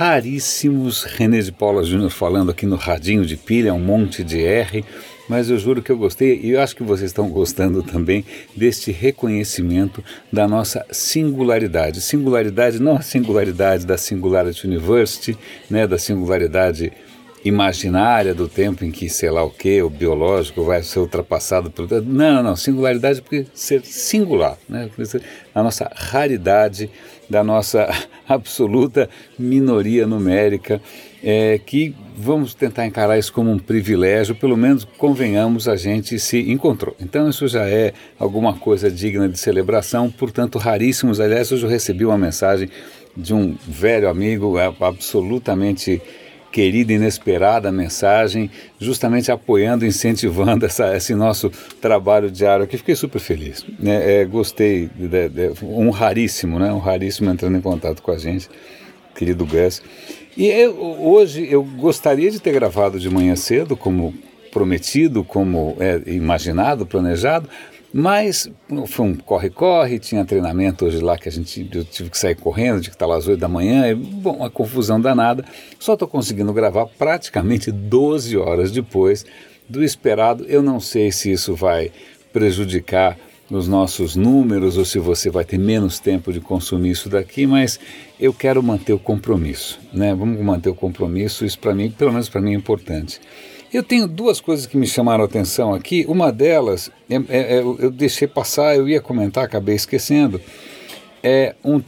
raríssimos. René de Paula Júnior falando aqui no radinho de pilha, um monte de R, mas eu juro que eu gostei e eu acho que vocês estão gostando também deste reconhecimento da nossa singularidade. Singularidade não a singularidade da Singularity University, né, da singularidade imaginária do tempo em que, sei lá o que, o biológico vai ser ultrapassado pelo. Não, não, não. Singularidade porque ser singular, né? A nossa raridade, da nossa absoluta minoria numérica, é, que vamos tentar encarar isso como um privilégio, pelo menos convenhamos, a gente se encontrou. Então isso já é alguma coisa digna de celebração, portanto, raríssimos. Aliás, hoje eu recebi uma mensagem de um velho amigo absolutamente querida, inesperada mensagem, justamente apoiando, incentivando essa, esse nosso trabalho diário aqui. Fiquei super feliz. Né? É, gostei, de, de, um raríssimo, né? um raríssimo entrando em contato com a gente, querido Gus. E eu, hoje eu gostaria de ter gravado de manhã cedo, como prometido, como é, imaginado, planejado, mas foi um corre-corre, tinha treinamento hoje lá que a gente eu tive que sair correndo, de que estar lá às 8 da manhã, e, bom, uma confusão danada. Só estou conseguindo gravar praticamente 12 horas depois do esperado. Eu não sei se isso vai prejudicar os nossos números ou se você vai ter menos tempo de consumir isso daqui, mas eu quero manter o compromisso, né? Vamos manter o compromisso, isso para mim, pelo menos para mim é importante. Eu tenho duas coisas que me chamaram a atenção aqui. Uma delas, é, é, é eu deixei passar, eu ia comentar, acabei esquecendo. É um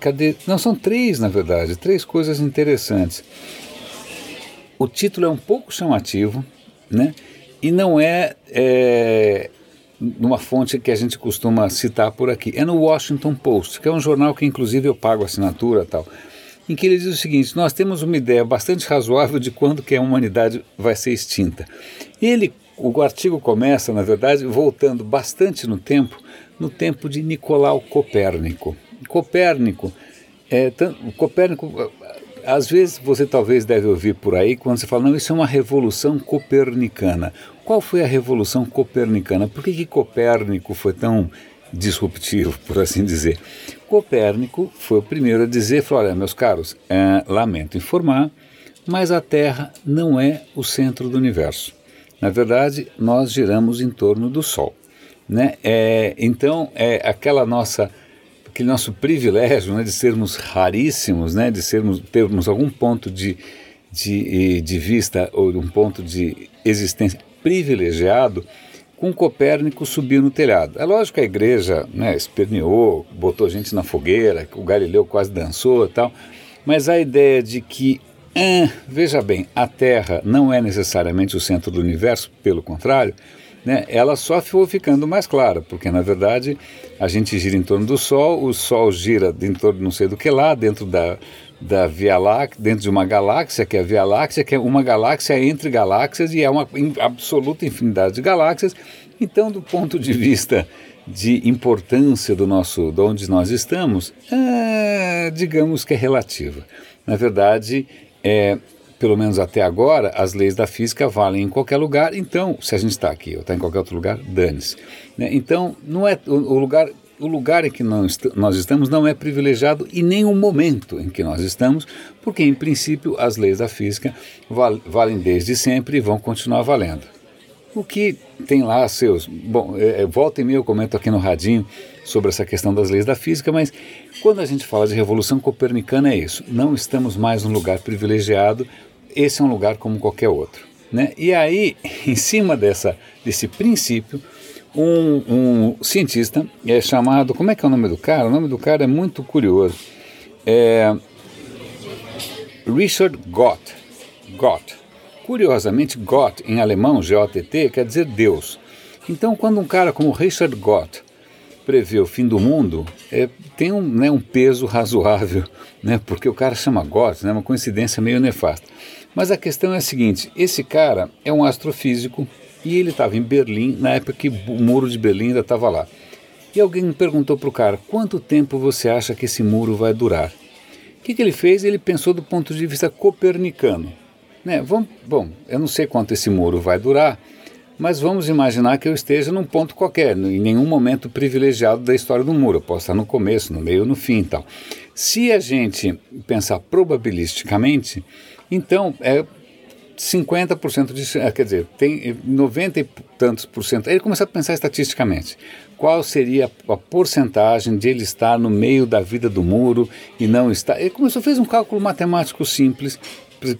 cadê? Não são três, na verdade, três coisas interessantes. O título é um pouco chamativo, né? E não é, é numa fonte que a gente costuma citar por aqui. É no Washington Post, que é um jornal que inclusive eu pago assinatura tal em que ele diz o seguinte: nós temos uma ideia bastante razoável de quando que a humanidade vai ser extinta. Ele, o artigo começa, na verdade, voltando bastante no tempo, no tempo de Nicolau Copérnico. Copérnico, é, Copérnico, às vezes você talvez deve ouvir por aí quando você fala, não, isso é uma revolução copernicana. Qual foi a revolução copernicana? Por que, que Copérnico foi tão disruptivo, por assim dizer. Copérnico foi o primeiro a dizer, falou, olha, meus caros, é, lamento informar, mas a Terra não é o centro do universo. Na verdade, nós giramos em torno do Sol. Né? É, então, é aquela nossa, aquele nosso privilégio né, de sermos raríssimos, né, de sermos, termos algum ponto de, de, de vista ou um ponto de existência privilegiado, com Copérnico subiu no telhado. É lógico que a igreja né, esperneou, botou gente na fogueira, o Galileu quase dançou e tal, mas a ideia de que, ah, veja bem, a Terra não é necessariamente o centro do universo, pelo contrário, né, ela só foi ficando mais clara, porque na verdade a gente gira em torno do Sol, o Sol gira em torno de não sei do que lá, dentro da, da Via Láctea, dentro de uma galáxia, que é a Via Láctea, que é uma galáxia entre galáxias e é uma absoluta infinidade de galáxias. Então, do ponto de vista de importância do nosso, de onde nós estamos, é, digamos que é relativa. Na verdade, é, pelo menos até agora, as leis da física valem em qualquer lugar. Então, se a gente está aqui ou está em qualquer outro lugar, dane-se. Né? Então, não é o, o lugar o lugar em que nós, estamos não é privilegiado e nem o momento em que nós estamos, porque, em princípio, as leis da física val, valem desde sempre e vão continuar valendo. O que tem lá seus. Bom, é, é, volta e meia eu comento aqui no Radinho sobre essa questão das leis da física, mas quando a gente fala de revolução copernicana é isso. Não estamos mais num lugar privilegiado, esse é um lugar como qualquer outro. Né? E aí, em cima dessa, desse princípio, um, um cientista é chamado, como é que é o nome do cara? O nome do cara é muito curioso. É Richard Gott. Gott. Curiosamente, Gott em alemão, G-O-T-T, quer dizer Deus. Então, quando um cara como Richard Gott prevê o fim do mundo, é, tem um, né, um peso razoável, né, porque o cara chama Gott, né, uma coincidência meio nefasta. Mas a questão é a seguinte: esse cara é um astrofísico e ele estava em Berlim, na época que o muro de Berlim ainda estava lá. E alguém perguntou para o cara: quanto tempo você acha que esse muro vai durar? O que, que ele fez? Ele pensou do ponto de vista copernicano. Né? Vamos, bom, eu não sei quanto esse muro vai durar, mas vamos imaginar que eu esteja num ponto qualquer, em nenhum momento privilegiado da história do muro. Eu posso estar no começo, no meio, no fim e tal. Se a gente pensar probabilisticamente, então é 50% de. Eh, quer dizer, tem 90 e tantos por cento. Ele começou a pensar estatisticamente. Qual seria a porcentagem de ele estar no meio da vida do muro e não estar. Ele começou, fez um cálculo matemático simples,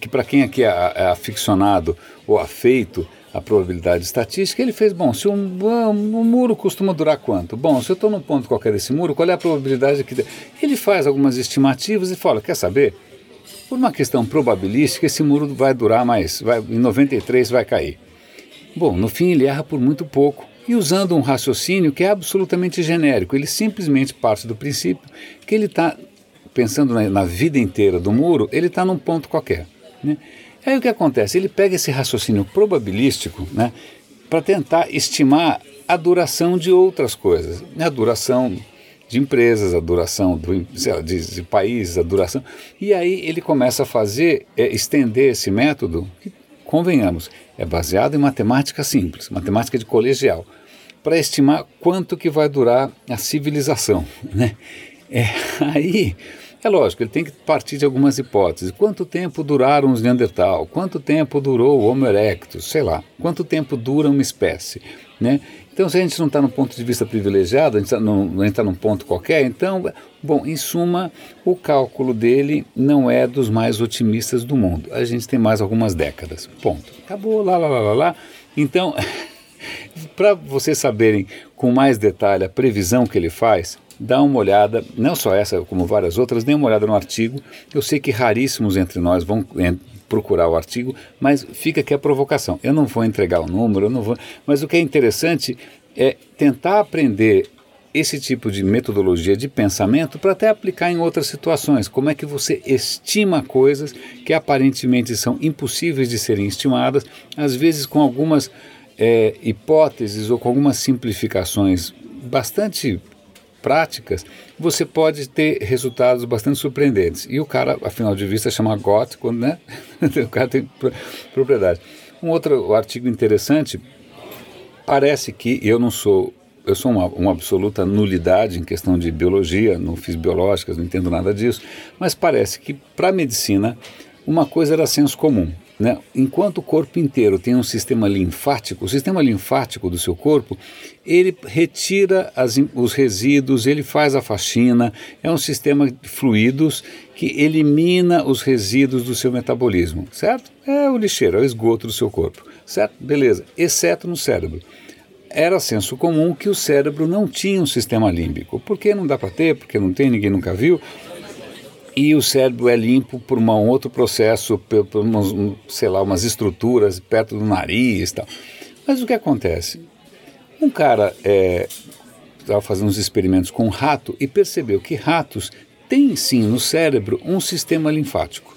que para quem aqui é, é aficionado ou afeito a probabilidade estatística, ele fez, bom, se um, um, muro costuma durar quanto? Bom, se eu estou num ponto qualquer desse muro, qual é a probabilidade que... Ele faz algumas estimativas e fala, quer saber? Por uma questão probabilística, esse muro vai durar mais, vai, em 93 vai cair. Bom, no fim ele erra por muito pouco. E usando um raciocínio que é absolutamente genérico, ele simplesmente parte do princípio que ele está, pensando na, na, vida inteira do muro, ele está num ponto qualquer. Né? Aí o que acontece? Ele pega esse raciocínio probabilístico né, para tentar estimar a duração de outras coisas. Né? A duração de empresas, a duração do, lá, de, de, países, a duração. E aí ele começa a fazer, é, estender esse método, que, convenhamos, é baseado em matemática simples, matemática de colegial, para estimar quanto que vai durar a civilização. Né? É, aí é lógico, ele tem que partir de algumas hipóteses. Quanto tempo duraram os Neandertal? Quanto tempo durou o Homo erectus? Sei lá. Quanto tempo dura uma espécie? Né? Então, se a gente não está no ponto de vista privilegiado, a gente está está num ponto qualquer, então, bom, em suma, o cálculo dele não é dos mais otimistas do mundo. A gente tem mais algumas décadas. Ponto. Acabou, lá, lá, lá, lá, lá. Então, para vocês saberem com mais detalhe a previsão que ele faz, dá uma olhada, não só essa, como várias outras, dê uma olhada no artigo. Eu sei que raríssimos entre nós vão procurar o artigo, mas fica aqui a provocação. Eu não vou entregar o número, eu não vou, mas o que é interessante é tentar aprender esse tipo de metodologia de pensamento para até aplicar em outras situações. Como é que você estima coisas que aparentemente são impossíveis de serem estimadas, às vezes com algumas é, hipóteses ou com algumas simplificações bastante práticas, você pode ter resultados bastante surpreendentes. E o cara, afinal de vista, chama GOT, quando né? o cara tem propriedade. Um outro artigo interessante, parece que eu não sou, eu sou uma, uma absoluta nulidade em questão de biologia, não fiz biológicas, não entendo nada disso, mas parece que para a medicina uma coisa era senso comum. Né? Enquanto o corpo inteiro tem um sistema linfático, o sistema linfático do seu corpo, ele retira as, os resíduos, ele faz a faxina, é um sistema de fluidos que elimina os resíduos do seu metabolismo, certo? É o lixeiro, é o esgoto do seu corpo, certo? Beleza, exceto no cérebro era senso comum que o cérebro não tinha um sistema límbico. Por que não dá para ter? Porque não tem, ninguém nunca viu e o cérebro é limpo por um outro processo, por, por umas, sei lá, umas estruturas perto do nariz e tal. Mas o que acontece? Um cara estava é, fazendo uns experimentos com um rato e percebeu que ratos têm sim no cérebro um sistema linfático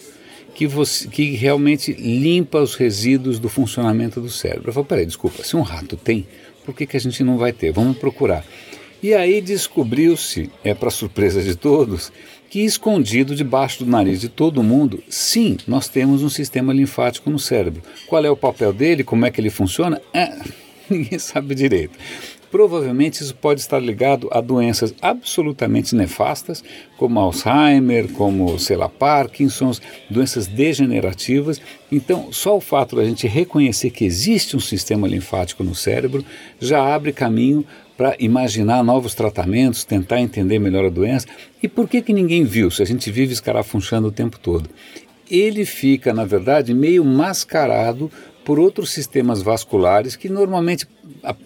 que, você, que realmente limpa os resíduos do funcionamento do cérebro. Eu falei, peraí, desculpa, se um rato tem, por que, que a gente não vai ter? Vamos procurar. E aí descobriu-se, é para surpresa de todos, que escondido debaixo do nariz de todo mundo, sim, nós temos um sistema linfático no cérebro. Qual é o papel dele? Como é que ele funciona? É, ninguém sabe direito. Provavelmente isso pode estar ligado a doenças absolutamente nefastas, como Alzheimer, como, sei lá, Parkinson's, doenças degenerativas. Então, só o fato da gente reconhecer que existe um sistema linfático no cérebro já abre caminho para imaginar novos tratamentos, tentar entender melhor a doença. E por que, que ninguém viu se a gente vive escarafunchando o tempo todo? Ele fica, na verdade, meio mascarado por outros sistemas vasculares que normalmente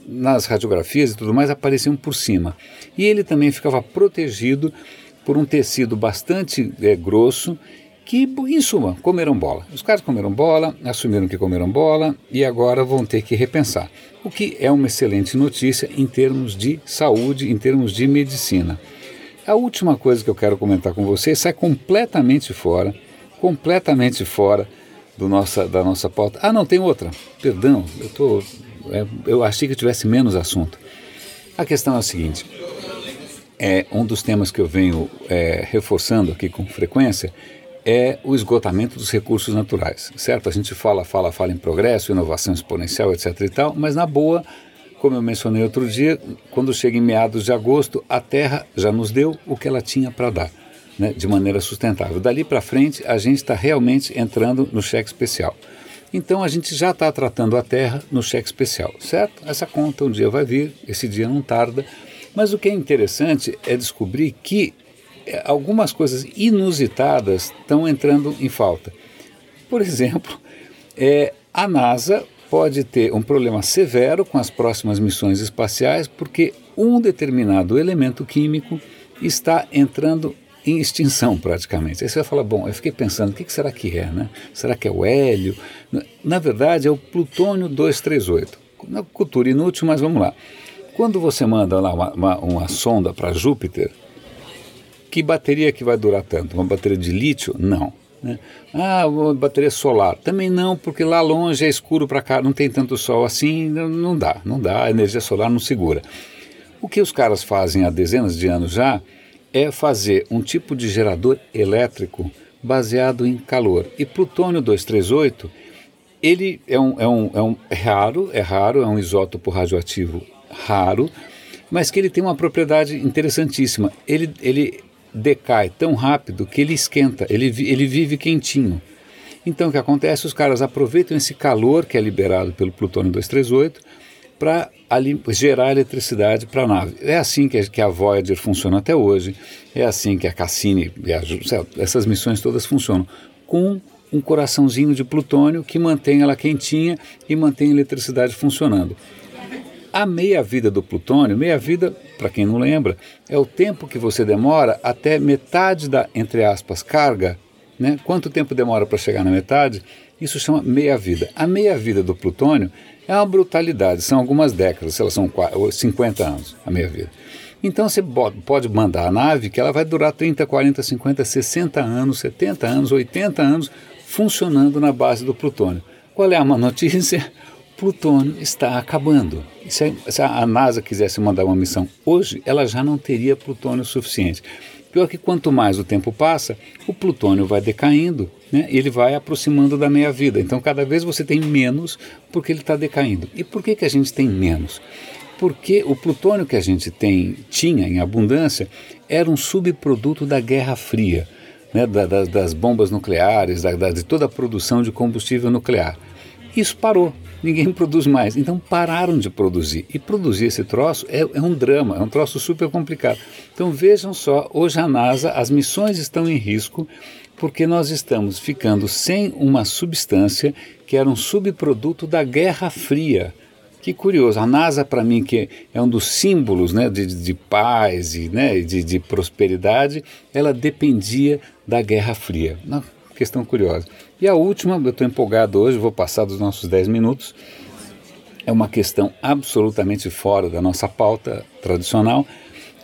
nas radiografias e tudo mais apareciam por cima. E ele também ficava protegido por um tecido bastante é, grosso que, em suma, comeram bola. Os caras comeram bola, assumiram que comeram bola e agora vão ter que repensar. O que é uma excelente notícia em termos de saúde, em termos de medicina. A última coisa que eu quero comentar com vocês sai completamente fora, completamente fora do nossa, da nossa pauta. Ah, não, tem outra. Perdão, eu, tô, é, eu achei que tivesse menos assunto. A questão é a seguinte: é um dos temas que eu venho é, reforçando aqui com frequência é o esgotamento dos recursos naturais, certo? A gente fala, fala, fala em progresso, inovação exponencial, etc e tal, mas na boa, como eu mencionei outro dia, quando chega em meados de agosto, a Terra já nos deu o que ela tinha para dar. né, de maneira sustentável. Dali para frente, a gente está realmente entrando no cheque especial. Então a gente já está tratando a Terra no cheque especial, certo? Essa conta um dia vai vir, esse dia não tarda. Mas o que é interessante é descobrir que algumas coisas inusitadas estão entrando em falta. Por exemplo, é, a NASA pode ter um problema severo com as próximas missões espaciais porque um determinado elemento químico está entrando em extinção praticamente. Aí você vai falar, bom, eu fiquei pensando, o que será que é, né? Será que é o hélio? Na verdade, é o plutônio 238. Uma cultura inútil, mas vamos lá. Quando você manda lá uma, uma, uma sonda para Júpiter, que bateria que vai durar tanto? Uma bateria de lítio? Não. Né? Ah, uma bateria solar? Também não, porque lá longe é escuro para cá, não tem tanto sol assim, não, não dá, não dá, a energia solar não segura. O que os caras fazem há dezenas de anos já é fazer um tipo de gerador elétrico baseado em calor. E plutônio 238, ele é um, é um, é um é raro, é raro, é um isótopo radioativo raro, mas que ele tem uma propriedade interessantíssima. Ele, ele decai tão rápido que ele esquenta, ele, ele vive quentinho. Então o que acontece? Os caras aproveitam esse calor que é liberado pelo plutônio 238 para gerar eletricidade para a nave. É assim que a, que a Voyager funciona até hoje, é assim que a Cassini, a, essas missões todas funcionam, com um coraçãozinho de plutônio que mantém ela quentinha e mantém a eletricidade funcionando. A meia-vida do plutônio, meia-vida, para quem não lembra, é o tempo que você demora até metade da, entre aspas, carga. Né? Quanto tempo demora para chegar na metade? Isso chama meia-vida. A meia-vida do plutônio é uma brutalidade, são algumas décadas, se elas são 50 anos, a meia-vida. Então você pode mandar a nave que ela vai durar 30, 40, 50, 60 anos, 70 anos, 80 anos funcionando na base do plutônio. Qual é a má notícia? Plutônio está acabando. Se a NASA quisesse mandar uma missão hoje, ela já não teria plutônio suficiente. Pior que quanto mais o tempo passa, o plutônio vai decaindo, né? ele vai aproximando da meia-vida. Então, cada vez você tem menos porque ele está decaindo. E por que, que a gente tem menos? Porque o plutônio que a gente tem, tinha em abundância era um subproduto da Guerra Fria, né? da, das, das bombas nucleares, da, da, de toda a produção de combustível nuclear. Isso parou ninguém produz mais. Então pararam de produzir. E produzir esse troço é, é, um drama, é um troço super complicado. Então vejam só, hoje a NASA, as missões estão em risco porque nós estamos ficando sem uma substância que era um subproduto da Guerra Fria. Que curioso, a NASA para mim que é um dos símbolos né, de, de paz e né, de, de prosperidade, ela dependia da Guerra Fria. Questão curiosa. E a última, eu estou empolgado hoje, vou passar dos nossos 10 minutos, é uma questão absolutamente fora da nossa pauta tradicional,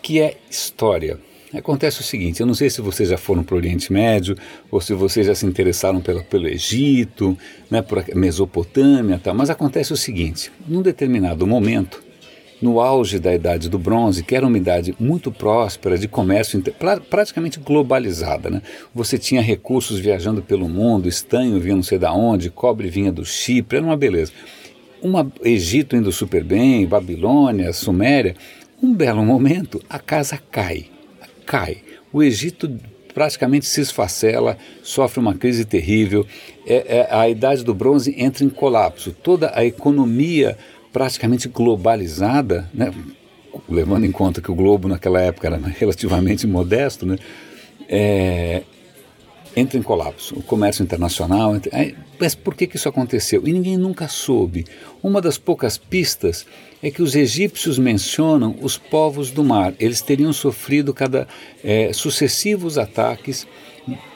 que é história. Acontece o seguinte, eu não sei se vocês já foram para o Oriente Médio, ou se vocês já se interessaram pelo, pelo Egito, né, por Mesopotâmia, tal, mas acontece o seguinte, num determinado momento, no auge da Idade do Bronze, que era uma idade muito próspera, de comércio praticamente globalizada. Né? Você tinha recursos viajando pelo mundo, estanho vinha não sei da onde, cobre vinha do Chipre, era uma beleza. Uma Egito indo super bem, Babilônia, Suméria, um belo momento a casa cai, cai. O Egito praticamente se esfacela, sofre uma crise terrível, é, é, a Idade do Bronze entra em colapso, toda a economia praticamente globalizada, né? levando em conta que o globo naquela época era relativamente modesto, né? É, entra em colapso. O comércio internacional. Entra, mas por que, que isso aconteceu? E ninguém nunca soube. Uma das poucas pistas é que os egípcios mencionam os povos do mar. Eles teriam sofrido cada é, sucessivos ataques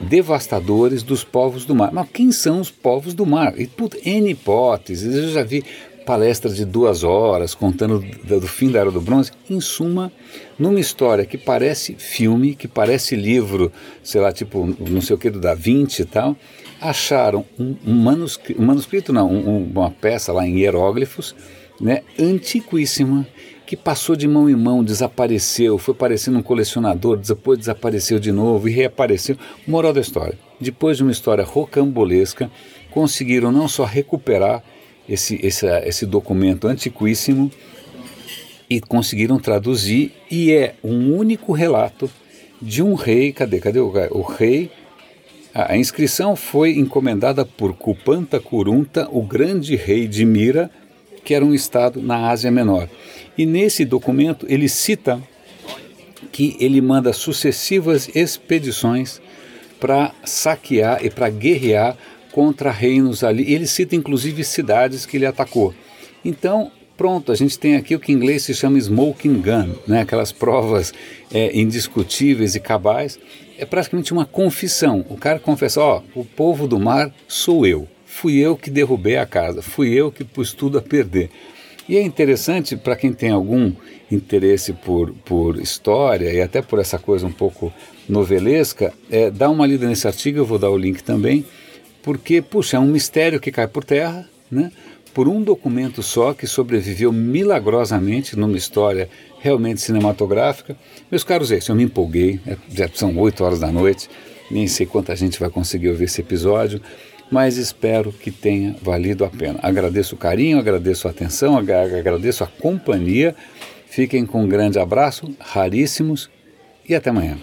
devastadores dos povos do mar. Mas quem são os povos do mar? E puta, N hipóteses. Eu já vi palestra de duas horas contando do, do fim da Era do Bronze, em suma, numa história que parece filme, que parece livro, sei lá, tipo não sei o que do Da Vinci e tal, acharam um, um manuscrito, um manuscrito não, um, uma peça lá em hieróglifos, né, antiquíssima, que passou de mão em mão, desapareceu, foi parecendo um colecionador, depois desapareceu de novo e reapareceu. Moral da história: depois de uma história rocambolesca, conseguiram não só recuperar esse, esse, esse documento antiquíssimo e conseguiram traduzir, e é um único relato de um rei. Cadê? Cadê o, o rei? A inscrição foi encomendada por Kupanta Kurunta, o grande rei de Mira, que era um estado na Ásia Menor. E nesse documento ele cita que ele manda sucessivas expedições para saquear e para guerrear contra reinos ali. Ele cita inclusive cidades que ele atacou. Então, pronto, a gente tem aqui o que em inglês se chama smoking gun, né? aquelas provas é, indiscutíveis e cabais. É praticamente uma confissão. O cara confessa: ó, o povo do mar sou eu. Fui eu que derrubei a casa, fui eu que pus tudo a perder. E é interessante para quem tem algum interesse por, por história e até por essa coisa um pouco novelesca, é, dá uma lida nesse artigo, eu vou dar o link também, porque, puxa, é um mistério que cai por terra, né? por um documento só que sobreviveu milagrosamente numa história realmente cinematográfica. Meus caros, esse eu me empolguei, é, já são 8 horas da noite, nem sei quanta gente vai conseguir ouvir esse episódio, mas espero que tenha valido a pena. Agradeço o carinho, agradeço a atenção, agradeço a companhia. Fiquem com um grande abraço, raríssimos, e até amanhã.